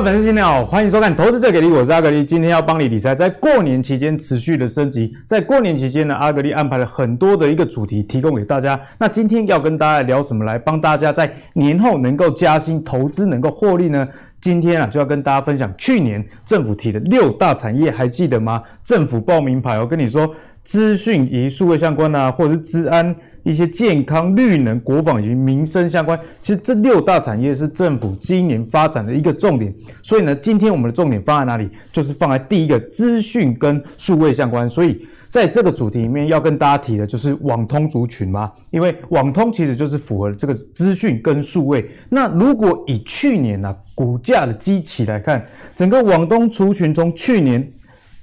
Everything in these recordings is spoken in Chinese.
位粉丝，新年好，欢迎收看《投资者给力》，我是阿格力。今天要帮你理财，在过年期间持续的升级。在过年期间呢，阿格力安排了很多的一个主题提供给大家。那今天要跟大家聊什么？来帮大家在年后能够加薪、投资能够获利呢？今天啊，就要跟大家分享去年政府提的六大产业，还记得吗？政府报名牌，我跟你说。资讯以及数位相关啊，或者是治安、一些健康、绿能、国防以及民生相关，其实这六大产业是政府今年发展的一个重点。所以呢，今天我们的重点放在哪里？就是放在第一个资讯跟数位相关。所以在这个主题里面要跟大家提的就是网通族群嘛，因为网通其实就是符合这个资讯跟数位。那如果以去年啊股价的基期来看，整个网通族群从去年。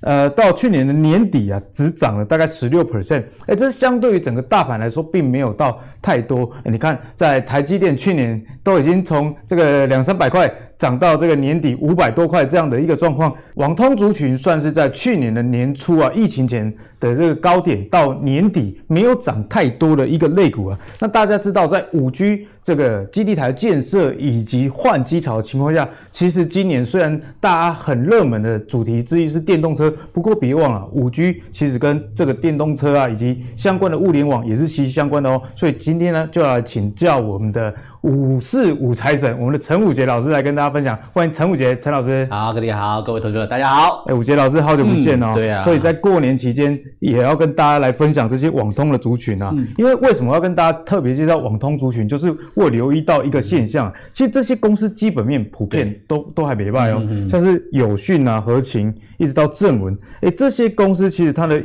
呃，到去年的年底啊，只涨了大概十六 percent，哎，这相对于整个大盘来说，并没有到太多。你看，在台积电去年都已经从这个两三百块涨到这个年底五百多块这样的一个状况，网通族群算是在去年的年初啊，疫情前的这个高点到年底没有涨太多的一个类股啊。那大家知道，在五 G 这个基地台建设以及换机潮的情况下，其实今年虽然大家很热门的主题之一是电动车，不过别忘了五 G 其实跟这个电动车啊以及相关的物联网也是息息相关的哦。所以今天呢，就要来请教我们的。五四五财神，我们的陈武杰老师来跟大家分享。欢迎陈武杰，陈老师。好，各位好，各位同学大家好。哎，武杰老师，好久不见哦。嗯、对啊。所以在过年期间，也要跟大家来分享这些网通的族群啊。嗯、因为为什么要跟大家特别介绍网通族群？就是我留意到一个现象，嗯、其实这些公司基本面普遍都都还没败哦。像是友讯啊、和勤，一直到正文，哎，这些公司其实它的。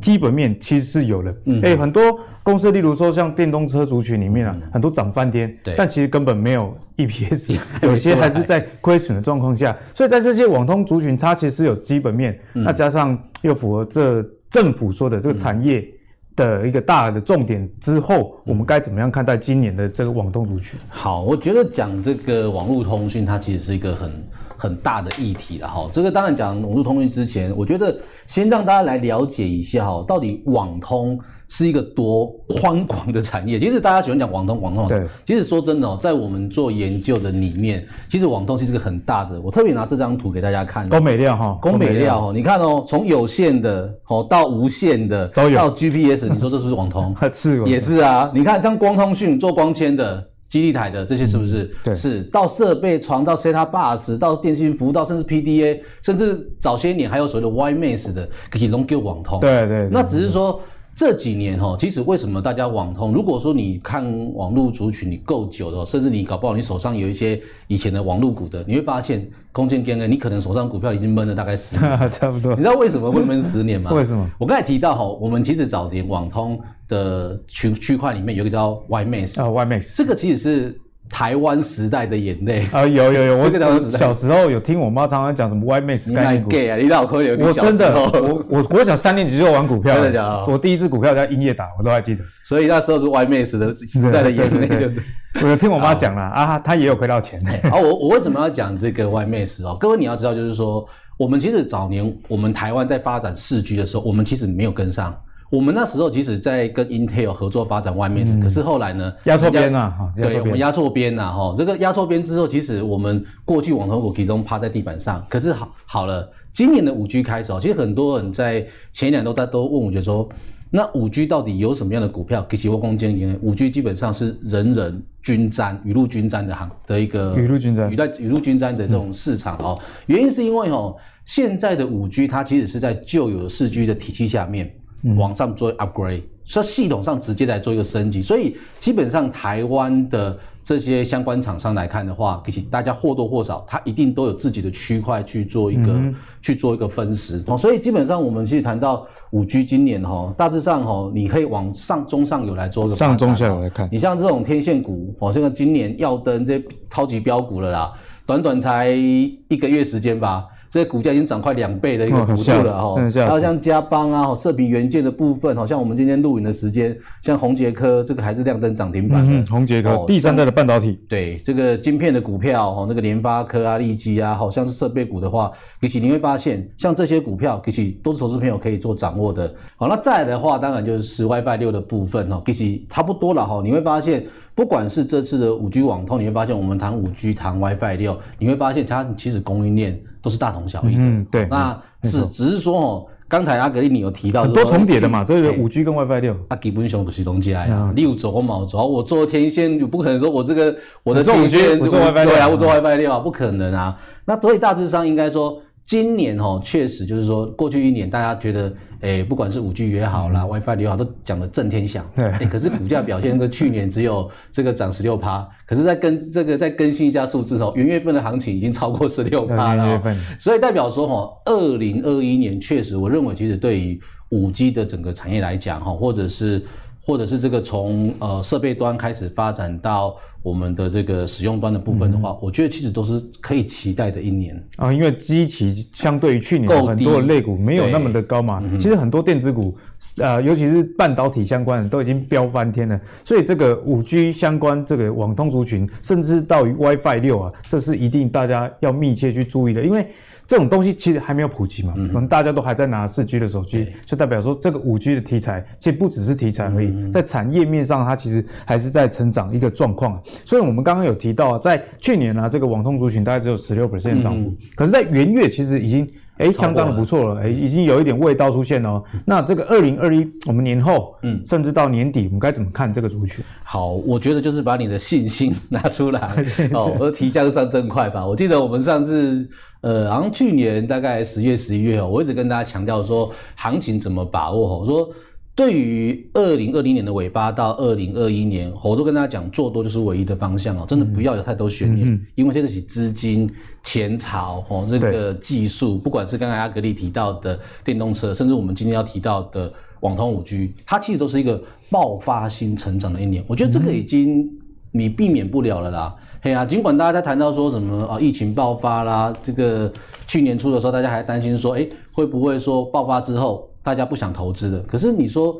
基本面其实是有的，嗯，哎，很多公司，例如说像电动车族群里面啊，很多涨翻天，对，但其实根本没有 EPS，有些还是在亏损的状况下，所以在这些网通族群，它其实是有基本面，那加上又符合这政府说的这个产业的一个大的重点之后，我们该怎么样看待今年的这个网通族群？好，我觉得讲这个网络通讯，它其实是一个很。很大的议题了哈，这个当然讲网络通讯之前，我觉得先让大家来了解一下哈，到底网通是一个多宽广的产业。其实大家喜欢讲网通，网通，对。其实说真的哦，在我们做研究的里面，其实网通是一个很大的。我特别拿这张图给大家看，工美料哈，工美料哦，你看哦，从有线的哦到无线的，都有到 GPS，你说这是不是网通？是，也是啊。你看像光通讯做光纤的。基地台的这些是不是？嗯、对，是到设备床到 set up bus 到电信服务到甚至 PDA，甚至早些年还有所谓的 WiMAX 的可以龙给网通。对，对对。那只是说这几年哈，其实为什么大家网通？如果说你看网络族群你够久的，甚至你搞不好你手上有一些以前的网络股的，你会发现空间间呢，你可能手上股票已经闷了大概十年。差不多。你知道为什么会闷十年吗？为什么？我刚才提到哈，我们其实早年网通的区区块里面有一个叫 WiMAX 啊，YMax 这个其实是。台湾时代的眼泪啊，有有有，我记得小时候有听我妈常常讲什么 WiMAX 概念股啊，你老壳有我真的，我我我小三年级就玩股票，真的假的？我第一支股票叫英业达，我都还记得。所以那时候是 WiMAX 的 时代的眼泪，对不对？我有听我妈讲了啊，她也有亏到钱。啊，我我为什么要讲这个 WiMAX 哦？各位你要知道，就是说我们其实早年我们台湾在发展四 G 的时候，我们其实没有跟上。我们那时候即使在跟 Intel 合作发展 WiMAX，可是后来呢，压错边了哈，对，我们压错边了哈。这个压错边之后，其实我们过去网通股其中趴在地板上。可是好好了，今年的五 G 开始，其实很多人在前一两周他都问我，觉得说，那五 G 到底有什么样的股票给起我攻坚？因为五 G 基本上是人人均沾、雨露均沾的行的一个雨露均沾、雨带雨露均沾的这种市场哦。原因是因为哦，现在的五 G 它其实是在旧有的四 G 的体系下面。往上做 upgrade，所以系统上直接来做一个升级，所以基本上台湾的这些相关厂商来看的话，其实大家或多或少，它一定都有自己的区块去做一个、嗯、去做一个分时。哦，所以基本上我们其实谈到五 G 今年哈，大致上哈，你可以往上中上游来做一个上中下游来看，你像这种天线股，哦，现在今年耀登这超级标股了啦，短短才一个月时间吧。这个股价已经涨快两倍的一个幅度了哈。还有像嘉邦啊，射频元件的部分，好像我们今天录影的时间，像宏杰科这个还是亮灯涨停板的。宏杰科第三代的半导体，对这个晶片的股票哦，那个联发科啊、力基啊，好像是设备股的话，其实你会发现，像这些股票其实都是投资朋友可以做掌握的。好，那再来的话，当然就是。WiFi 六的部分哦，其实差不多了哈。你会发现，不管是这次的五 G 网通，你会发现我们谈五 G 谈 WiFi 六，你会发现它其实供应链都是大同小异的。嗯，对。那只只是说哦，刚才阿格力你有提到很多重叠的嘛，对对，五 G 跟 WiFi 六。啊，基本上就是东西啊，你有做我冇做，我做天线，就不可能说我这个我的天线我做 WiFi 六啊，我做 WiFi 六啊，不可能啊。那所以大致上应该说。今年哦，确实就是说，过去一年大家觉得，诶、欸，不管是五 G 也好啦、嗯、WiFi 也好，都讲得震天响。对、欸，可是股价表现跟去年只有这个涨十六趴，可是再跟这个再更新一下数字哦，元月份的行情已经超过十六趴了。元月份，所以代表说哈，二零二一年确实，我认为其实对于五 G 的整个产业来讲哈，或者是。或者是这个从呃设备端开始发展到我们的这个使用端的部分的话，嗯、我觉得其实都是可以期待的一年。啊，因为基期相对于去年很多的类股没有那么的高嘛，其实很多电子股，呃，尤其是半导体相关的都已经飙翻天了，所以这个五 G 相关这个网通族群，甚至到于 WiFi 六啊，这是一定大家要密切去注意的，因为。这种东西其实还没有普及嘛，可能大家都还在拿四 G 的手机，就代表说这个五 G 的题材其实不只是题材而已，在产业面上它其实还是在成长一个状况。所以我们刚刚有提到，在去年呢、啊，这个网通族群大概只有十六 percent 的涨幅，嗯、可是，在元月其实已经哎相当的不错了，哎已经有一点味道出现了、哦。那这个二零二一，我们年后，嗯，甚至到年底，我们该怎么看这个族群？好，我觉得就是把你的信心拿出来 哦，我的提价就上升快吧。我记得我们上次。呃，好像去年大概十月、十一月哦，我一直跟大家强调说，行情怎么把握？我说，对于二零二零年的尾巴到二零二一年，我都跟大家讲，做多就是唯一的方向哦，真的不要有太多悬念，因为这是资金前潮哦，这个技术，不管是刚才阿格力提到的电动车，甚至我们今天要提到的网通五 G，它其实都是一个爆发性成长的一年，我觉得这个已经你避免不了了啦。嘿啊，尽管大家在谈到说什么啊，疫情爆发啦，这个去年初的时候，大家还担心说，哎，会不会说爆发之后大家不想投资的？可是你说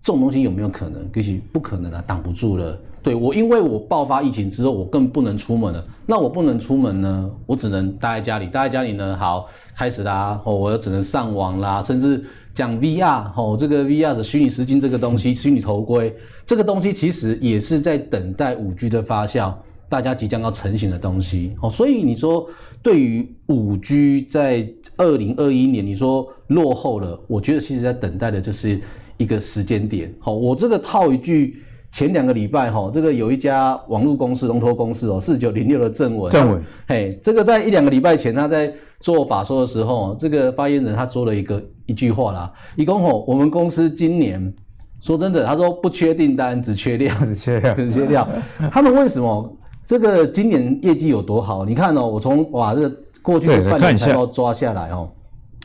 这种东西有没有可能？其实不可能啊，挡不住了。对我，因为我爆发疫情之后，我更不能出门了。那我不能出门呢，我只能待在家里。待在家里呢，好，开始啦，哦，我只能上网啦，甚至讲 VR，哦，这个 VR 的虚拟实境这个东西，虚拟头盔这个东西，其实也是在等待五 G 的发酵。大家即将要成型的东西，哦，所以你说对于五 G 在二零二一年，你说落后了，我觉得其实在等待的就是一个时间点。好，我这个套一句，前两个礼拜哈，这个有一家网络公司龙头公司哦，四九零六的正文，正文，嘿，这个在一两个礼拜前他在做法说的时候，这个发言人他说了一个一句话啦，一共吼，我们公司今年说真的，他说不缺订单，只缺量，只缺量，只缺料，他们为什么？这个今年业绩有多好？你看哦，我从哇这个过去的半年财报抓下来哦，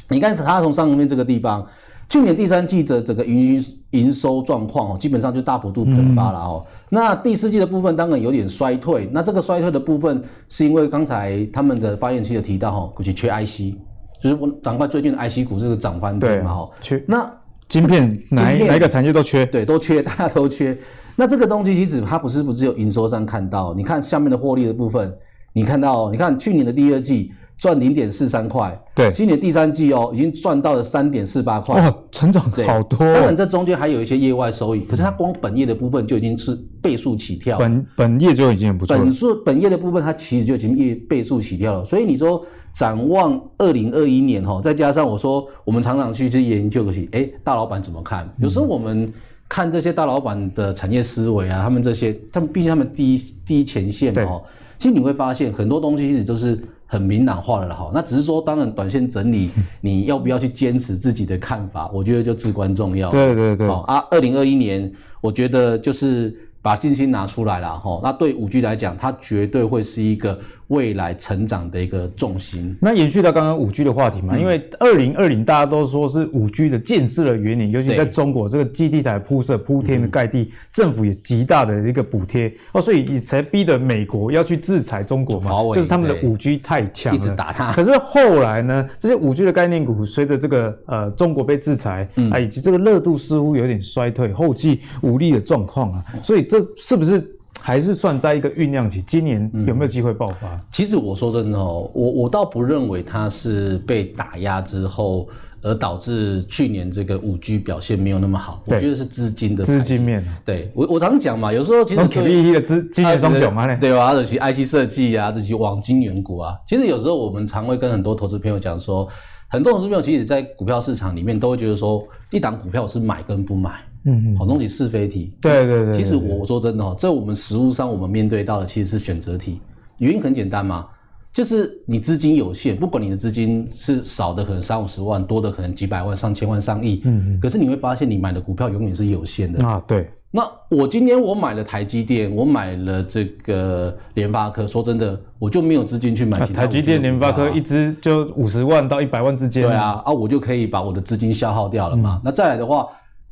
你看它从上面这个地方，去年第三季的整个营营收状况哦，基本上就大幅度喷发了哦。嗯、那第四季的部分当然有点衰退，那这个衰退的部分是因为刚才他们的发言期有提到哈，估计缺 IC，就是我赶快最近的 IC 股这个涨翻天嘛哈，缺那晶片哪哪一个产业都缺，对，都缺，大家都缺。那这个东西其实它不是不是有营收上看到，你看下面的获利的部分，你看到，你看去年的第二季赚零点四三块，对，今年第三季哦已经赚到了三点四八块，哇，成长好多。当然这中间还有一些业外收益，可是它光本业的部分就已经是倍数起跳，本本业就已经很不错。本数本业的部分它其实就已经业倍数起跳了，所以你说展望二零二一年哈，再加上我说我们常常去去研究个些，哎，大老板怎么看？有时候我们。看这些大老板的产业思维啊，他们这些，他们毕竟他们第一第一前线嘛，哈，其实你会发现很多东西其实都是很明朗化的了，哈。那只是说，当然短线整理，你要不要去坚持自己的看法，我觉得就至关重要。对对对。好啊，二零二一年，我觉得就是把信心拿出来了，哈。那对五 G 来讲，它绝对会是一个未来成长的一个重心。那延续到刚刚五 G 的话题嘛，嗯、因为二零二零大家都说是五 G 的建设的元年，尤其在中国这个基地台铺设铺天的盖地，嗯、政府也极大的一个补贴哦，所以才逼得美国要去制裁中国嘛，就是他们的五 G 太强了，一直打它。可是后来呢，这些五 G 的概念股随着这个呃中国被制裁，嗯、啊以及这个热度似乎有点衰退，后继无力的状况啊，所以这是不是？还是算在一个酝酿期，今年有没有机会爆发？嗯、其实我说真的哦，我我倒不认为它是被打压之后而导致去年这个五 G 表现没有那么好。我觉得是资金的资金面。对我我常讲嘛，有时候其实给力的资金源双雄嘛，对吧？这些 IC 设计啊，这些网金元股啊，其实有时候我们常会跟很多投资朋友讲说，很多投资朋友其实，在股票市场里面都会觉得说，一档股票是买跟不买。嗯，好东西是非题。对对对。其实我说真的哦，在我们实务上，我们面对到的其实是选择题。原因很简单嘛，就是你资金有限，不管你的资金是少的可能三五十万，多的可能几百万、上千万、上亿。嗯嗯。可是你会发现，你买的股票永远是有限的啊。对。那我今天我买了台积电，我买了这个联发科，说真的，我就没有资金去买。台积电、联发科一支就五十万到一百万之间。对啊，啊，我就可以把我的资金消耗掉了嘛。那再来的话。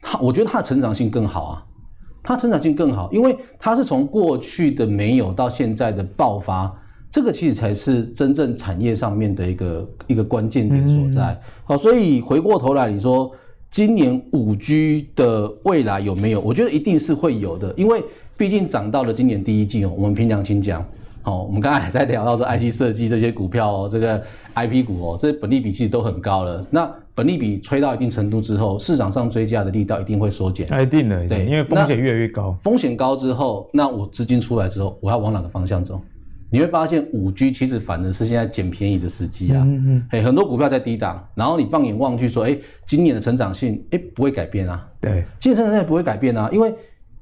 它，我觉得他的成长性更好啊，他成长性更好，因为他是从过去的没有到现在的爆发，这个其实才是真正产业上面的一个一个关键点所在。好，所以回过头来，你说今年五 G 的未来有没有？我觉得一定是会有的，因为毕竟涨到了今年第一季哦，我们凭良心讲。哦，我们刚才还在聊到说 IC 设计这些股票哦，这个 IP 股哦，这些本利比其实都很高了。那本利比吹到一定程度之后，市场上追加的力道一定会缩减。一定的，对，因为风险越来越高。风险高之后，那我资金出来之后，我要往哪个方向走？你会发现五 G 其实反而是现在捡便宜的时机啊。嗯嗯。哎，很多股票在低档，然后你放眼望去说，哎，今年的成长性，哎，不会改变啊。对，今年成长性不会改变啊，因为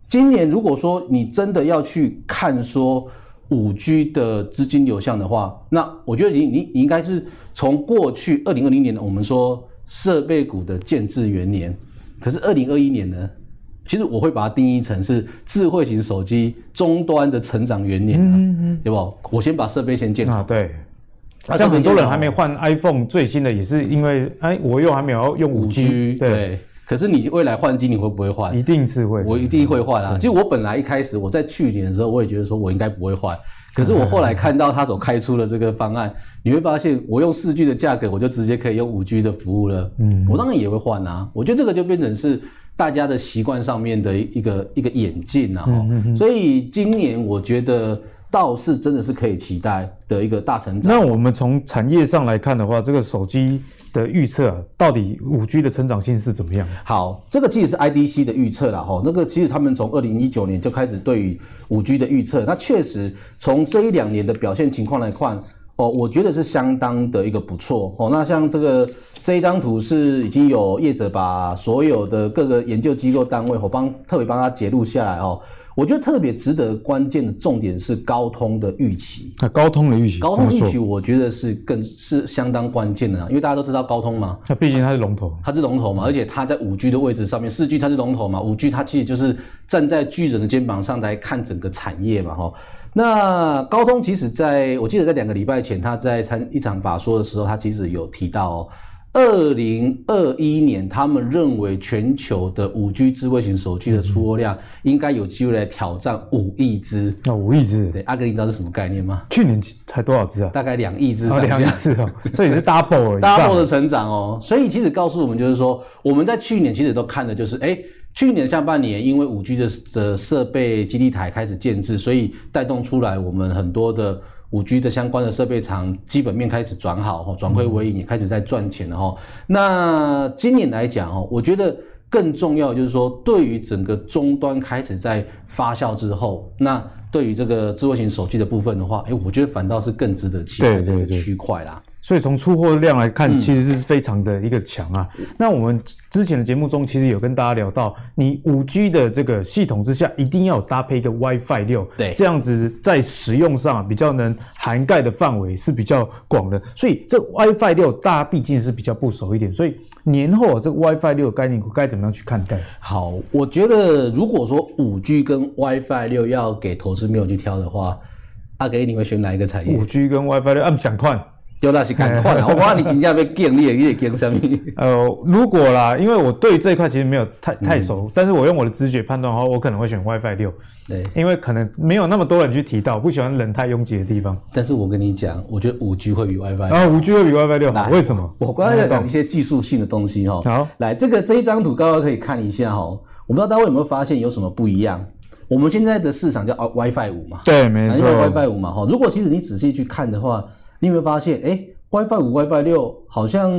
今年如果说你真的要去看说。五 G 的资金流向的话，那我觉得你你你应该是从过去二零二零年，我们说设备股的建制元年，可是二零二一年呢，其实我会把它定义成是智慧型手机终端的成长元年，嗯嗯，对不？我先把设备先建好，啊，对。像很多人还没换 iPhone 最新的，也是因为哎，我又还没有用五 G，对。对可是你未来换机你会不会换？一定是会，我一定会换啊！其实我本来一开始我在去年的时候，我也觉得说我应该不会换。可是我后来看到他所开出的这个方案，你会发现我用四 G 的价格，我就直接可以用五 G 的服务了。嗯，我当然也会换啊！我觉得这个就变成是大家的习惯上面的一个一个演进啊。所以今年我觉得。倒是真的是可以期待的一个大成长。那我们从产业上来看的话，这个手机的预测啊，到底五 G 的成长性是怎么样？好，这个其实是 IDC 的预测啦，哈，那个其实他们从二零一九年就开始对于五 G 的预测，那确实从这一两年的表现情况来看，哦，我觉得是相当的一个不错哦。那像这个这一张图是已经有业者把所有的各个研究机构单位，我帮特别帮他截录下来哦。我觉得特别值得关键的重点是高通的预期。那高通的预期，高通预期，我觉得是更是相当关键的啊，因为大家都知道高通嘛，那毕竟它是龙头，它是龙头嘛，而且它在五 G 的位置上面，四 G 它是龙头嘛，五 G 它其实就是站在巨人的肩膀上来看整个产业嘛，哈。那高通其实在我记得在两个礼拜前，他在参一场法说的时候，他其实有提到哦。二零二一年，他们认为全球的五 G 智慧型手机的出货量应该有机会来挑战五亿只。那五亿只，对，阿哥，你知道是什么概念吗？去年才多少只啊？大概两亿只。两亿只哦，所以是 double double 的成长哦。所以其实告诉我们就是说，我们在去年其实都看的就是，哎，去年下半年因为五 G 的的设备基地台开始建置，所以带动出来我们很多的。五 G 的相关的设备厂基本面开始转好哈，转亏为盈也开始在赚钱了哈。那今年来讲哈，我觉得更重要就是说，对于整个终端开始在发酵之后，那对于这个智慧型手机的部分的话，哎，我觉得反倒是更值得期待的区块啦。所以从出货量来看，其实是非常的一个强啊。嗯、那我们之前的节目中，其实有跟大家聊到，你五 G 的这个系统之下，一定要搭配一个 WiFi 六，对，这样子在使用上比较能涵盖的范围是比较广的。所以这 WiFi 六大家毕竟是比较不熟一点，所以年后啊，这个 WiFi 六概念股该怎么样去看待？好，我觉得如果说五 G 跟 WiFi 六要给投资没有去挑的话。阿格力你会选哪一个产业？五 G 跟 WiFi 六，按想看。就那是赶快啦！我讲你真正要建立，你会建什么？呃，如果啦，因为我对这一块其实没有太太熟，但是我用我的直觉判断的话，我可能会选 WiFi 六。对，因为可能没有那么多人去提到，不喜欢人太拥挤的地方。但是我跟你讲，我觉得五 G 会比 WiFi。啊，五 G 会比 WiFi 六好？为什么？我刚才在讲一些技术性的东西哈。好，来这个这一张图，刚刚可以看一下哈。我不知道大家有没有发现有什么不一样？我们现在的市场叫 WiFi 五嘛？对，没错。WiFi 五嘛哈。如果其实你仔细去看的话，你有没有发现？哎。WiFi 五、WiFi 六好像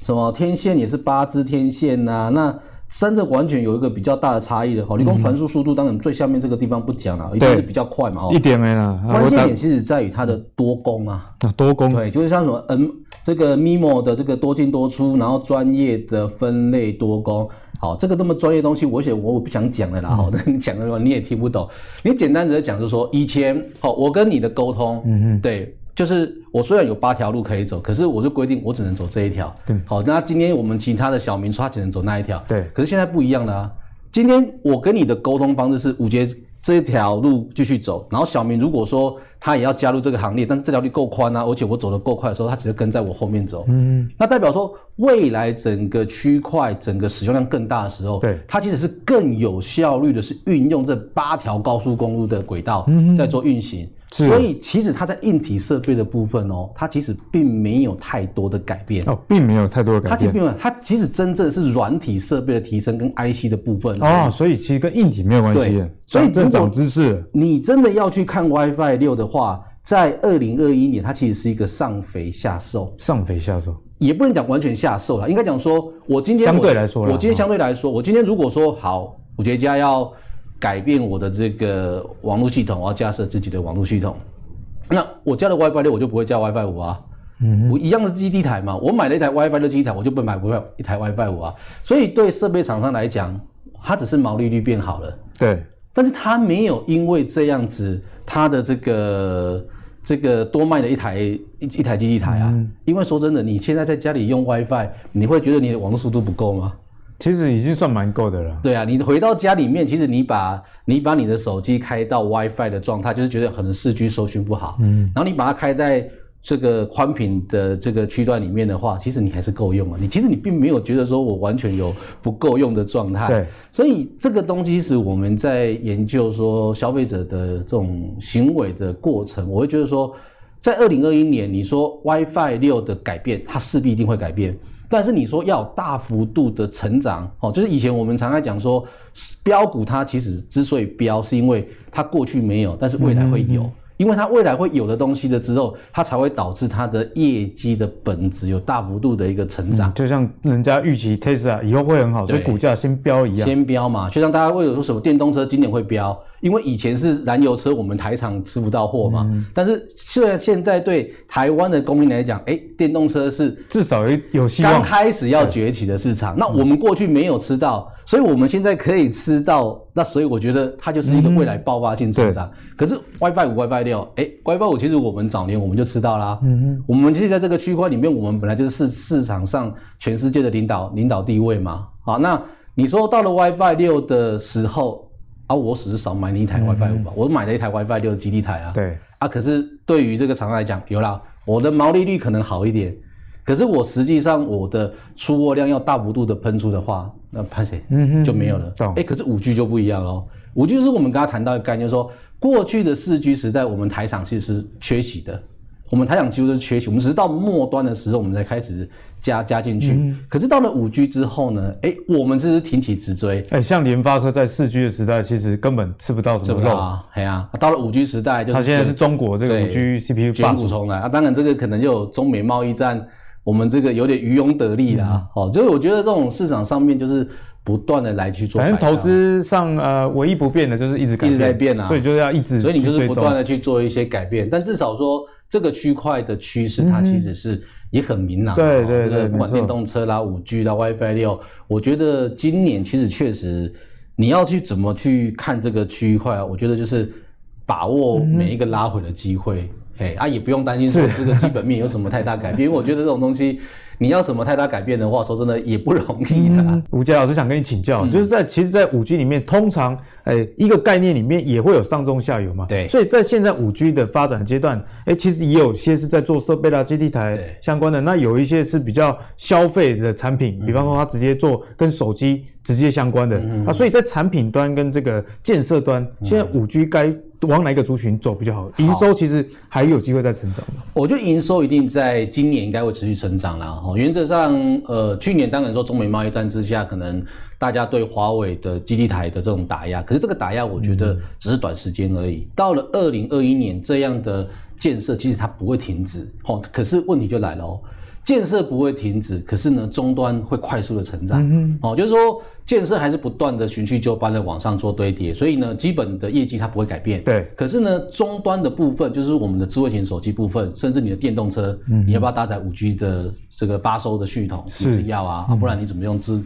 什么天线也是八支天线呐、啊，那三者完全有一个比较大的差异的。好，你光传输速度，当然最下面这个地方不讲了，一定是比较快嘛。一点没了。关键点其实在于它的多功啊。啊，多功。对，就是像什么 M 这个 MIMO 的这个多进多出，然后专业的分类多功。好，这个那么专业的东西，我写我我不想讲了啦。好，那你讲的话你也听不懂。你简单的讲就是说，以前好，我跟你的沟通，嗯嗯，对。就是我虽然有八条路可以走，可是我就规定我只能走这一条。对，好，那今天我们其他的小明说他只能走那一条。对，可是现在不一样了啊。今天我跟你的沟通方式是五节这一条路继续走，然后小明如果说他也要加入这个行列，但是这条路够宽啊，而且我走得够快的时候，他只是跟在我后面走。嗯，那代表说未来整个区块整个使用量更大的时候，对，它其实是更有效率的是运用这八条高速公路的轨道在做运行。所以其实它在硬体设备的部分哦，它其实并没有太多的改变。哦，并没有太多的改变。它其实并没有，它其实真正是软体设备的提升跟 IC 的部分哦，所以其实跟硬体没有关系。所以增长知识，你真的要去看 WiFi 六的话，在二零二一年，它其实是一个上肥下瘦，上肥下瘦，也不能讲完全下瘦了，应该讲说，我今天相对来说，我今天相对来说，我今天如果说好，五节家要改变我的这个网络系统，我要架设自己的网络系统。那我加了 WiFi 六，我就不会加 WiFi 五啊。嗯，我一样的是基地台嘛。我买了一台 WiFi 六基地台，我就不买不买一台 WiFi 五啊。所以对设备厂商来讲，它只是毛利率变好了。对，但是它没有因为这样子，它的这个这个多卖了一台一一台基地台啊。嗯。因为说真的，你现在在家里用 WiFi，你会觉得你的网络速度不够吗？其实已经算蛮够的了。对啊，你回到家里面，其实你把你把你的手机开到 WiFi 的状态，就是觉得可能四 G 收讯不好。嗯，然后你把它开在这个宽频的这个区段里面的话，其实你还是够用啊。你其实你并没有觉得说我完全有不够用的状态。对，所以这个东西是我们在研究说消费者的这种行为的过程，我会觉得说，在二零二一年，你说 WiFi 六的改变，它势必一定会改变。但是你说要大幅度的成长，哦，就是以前我们常常讲说，标股它其实之所以标，是因为它过去没有，但是未来会有。嗯嗯因为它未来会有的东西的之后，它才会导致它的业绩的本质有大幅度的一个成长。嗯、就像人家预期 Tesla 以后会很好，所以股价先标一样。先标嘛，就像大家会有说什么电动车今年会飙，因为以前是燃油车，我们台厂吃不到货嘛。嗯、但是虽然现在对台湾的供应来讲，哎、欸，电动车是至少有有希望，刚开始要崛起的市场。那我们过去没有吃到。所以我们现在可以吃到，那所以我觉得它就是一个未来爆发性成长。嗯、可是 WiFi 五、WiFi 六，哎，WiFi 五其实我们早年我们就吃到啦。嗯嗯。我们其实在这个区块里面，我们本来就是市市场上全世界的领导领导地位嘛。好，那你说到了 WiFi 六的时候啊，我只是少买你一台 WiFi 五吧，嗯、我买了一台 WiFi 六的基地台啊。对。啊，可是对于这个厂商来讲，有啦，我的毛利率可能好一点。可是我实际上我的出货量要大幅度的喷出的话，那潘谁就没有了。哎、嗯欸，可是五 G 就不一样喽。五 G 就是我们刚刚谈到的概念，就是说过去的四 G 时代，我们台厂其实是缺席的。我们台厂几乎都是缺席，我们只是到末端的时候，我们才开始加加进去。嗯、可是到了五 G 之后呢？哎、欸，我们这是挺起直追。哎、欸，像联发科在四 G 的时代，其实根本吃不到什么肉啊。哎呀，到了五 G 时代，就是它现在是中国这个五 G CPU 卷土重来啊。当然，这个可能就有中美贸易战。我们这个有点渔翁得利啦，好、嗯，就是我觉得这种市场上面就是不断的来去做，反正投资上呃唯一不变的就是一直改变，一直在变啊，所以就是要一直，所以你就是不断的去做一些改变，但至少说这个区块的趋势它其实是也很明朗，对对对，不管电动车啦、五 G 啦、WiFi 六，我觉得今年其实确实你要去怎么去看这个区块啊，我觉得就是把握每一个拉回的机会。嘿啊，也不用担心说这个基本面有什么太大改变，因为我觉得这种东西。你要什么太大改变的话，说真的也不容易的、啊。吴杰老师想跟你请教，嗯、就是在其实，在五 G 里面，通常，哎、欸，一个概念里面也会有上中下游嘛。对。所以在现在五 G 的发展阶段，哎、欸，其实也有些是在做设备啦、基地台相关的。那有一些是比较消费的产品，比方说它直接做跟手机直接相关的。嗯、啊，所以在产品端跟这个建设端，嗯、现在五 G 该。往哪一个族群走比较好？营收其实还有机会再成长？我觉得营收一定在今年应该会持续成长啦。哈，原则上，呃，去年当然说中美贸易战之下，可能大家对华为的基地台的这种打压，可是这个打压我觉得只是短时间而已。嗯、到了二零二一年，这样的建设其实它不会停止。哈，可是问题就来了哦。建设不会停止，可是呢，终端会快速的成长。嗯，哦，就是说建设还是不断的循序就班的往上做堆叠，所以呢，基本的业绩它不会改变。对，可是呢，终端的部分就是我们的智慧型手机部分，甚至你的电动车，嗯，你要不要搭载五 G 的这个发收的系统？是，是要啊，啊，不然你怎么用智？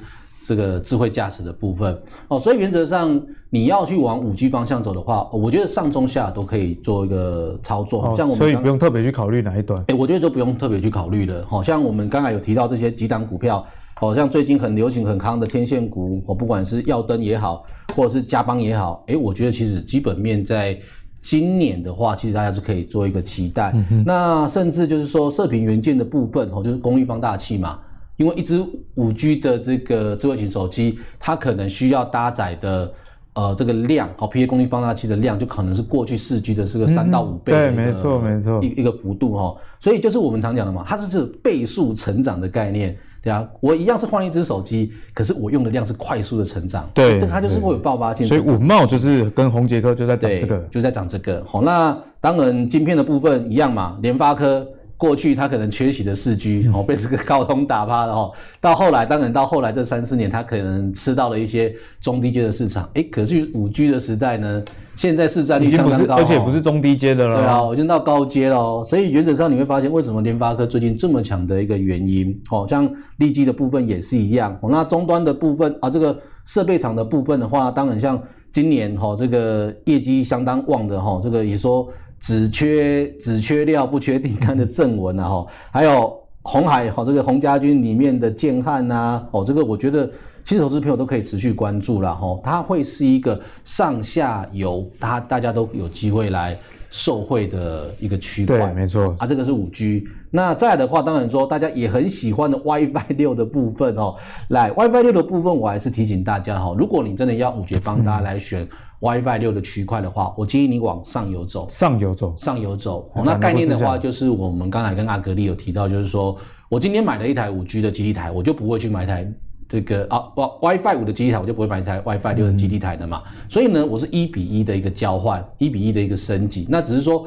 这个智慧驾驶的部分哦，所以原则上你要去往五 G 方向走的话，我觉得上中下都可以做一个操作。哦、像我们所以不用特别去考虑哪一端。哎，我觉得就不用特别去考虑了。好像我们刚才有提到这些几档股票，好像最近很流行很康的天线股，哦，不管是耀登也好，或者是嘉邦也好，哎，我觉得其实基本面在今年的话，其实大家是可以做一个期待。嗯、那甚至就是说射频元件的部分，哦，就是功率放大器嘛。因为一支五 G 的这个智慧型手机，它可能需要搭载的呃这个量，好，PA 功率放大器的量，就可能是过去四 G 的这个三到五倍对，没错没错，一一个幅度哈，所以就是我们常讲的嘛，它是这倍数成长的概念，对啊，我一样是换一只手机，可是我用的量是快速的成长，对，这它就是会有爆发性。所以五茂就是跟宏杰科就在讲这个，就在讲这个，好，那当然晶片的部分一样嘛，联发科。过去它可能缺席的四 G 哦，被这个高通打趴了哦。到后来，当然到后来这三四年，它可能吃到了一些中低阶的市场。哎，可是五 G 的时代呢，现在市占率相当高，而且不是中低阶的了。对啊，我已经到高阶了。所以原则上你会发现，为什么联发科最近这么强的一个原因，哦，像利基的部分也是一样。哦，那终端的部分啊，这个设备厂的部分的话，当然像今年哈，这个业绩相当旺的哈，这个也说。只缺只缺料不缺订单的正文啊哈，还有红海哈这个红家军里面的建汉呐哦，这个我觉得新手资朋友都可以持续关注了哈，它会是一个上下游，它大家都有机会来受惠的一个区块。对，没错啊，这个是五 G。那再来的话，当然说大家也很喜欢的 WiFi 六的部分哦，来 WiFi 六的部分，我还是提醒大家哈，如果你真的要五节帮大家来选。嗯 WiFi 六的区块的话，我建议你往上游走。上游走，上游走。哦，那概念的话，就是我们刚才跟阿格力有提到，就是说我今天买了一台五 G 的基地台，我就不会去买一台这个啊 WiFi 五的基地台，我就不会买一台 WiFi 六的基地台的嘛。嗯、所以呢，我是一比一的一个交换，一比一的一个升级。那只是说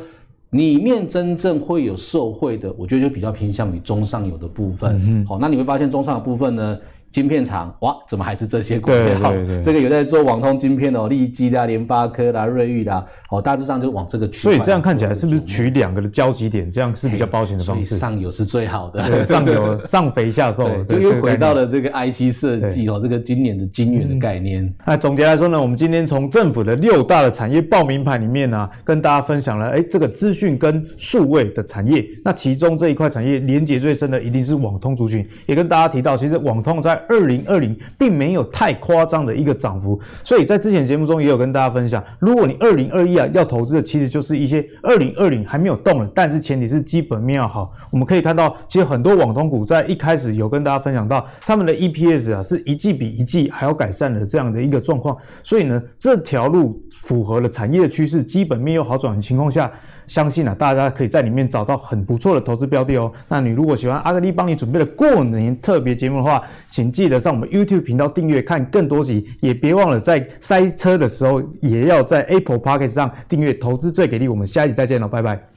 里面真正会有受惠的，我觉得就比较偏向于中上游的部分。好、那你会发现中上游部分呢？晶片厂哇，怎么还是这些股票？对对对，这个有在做网通晶片哦，利基啦、联发科啦、瑞昱啦，哦，大致上就往这个区。所以这样看起来是不是取两个的交集点，这样是比较保险的方式？上游是最好的，对上游 上肥下瘦，就又回到了这个 IC 设计哦，这个今年的晶圆的概念。那总结来说呢，我们今天从政府的六大的产业报名牌里面呢、啊，跟大家分享了，哎，这个资讯跟数位的产业，那其中这一块产业连接最深的一定是网通族群，也跟大家提到，其实网通在二零二零。并没有太夸张的一个涨幅，所以在之前节目中也有跟大家分享，如果你二零二一啊要投资的，其实就是一些二零二零还没有动了，但是前提是基本面要好。我们可以看到，其实很多网通股在一开始有跟大家分享到，他们的 EPS 啊是一季比一季还要改善的这样的一个状况，所以呢，这条路符合了产业的趋势，基本面又好转的情况下。相信啊，大家可以在里面找到很不错的投资标的哦。那你如果喜欢阿格力帮你准备的过年特别节目的话，请记得上我们 YouTube 频道订阅看更多集，也别忘了在塞车的时候也要在 Apple Podcast 上订阅。投资最给力，我们下一集再见了，拜拜。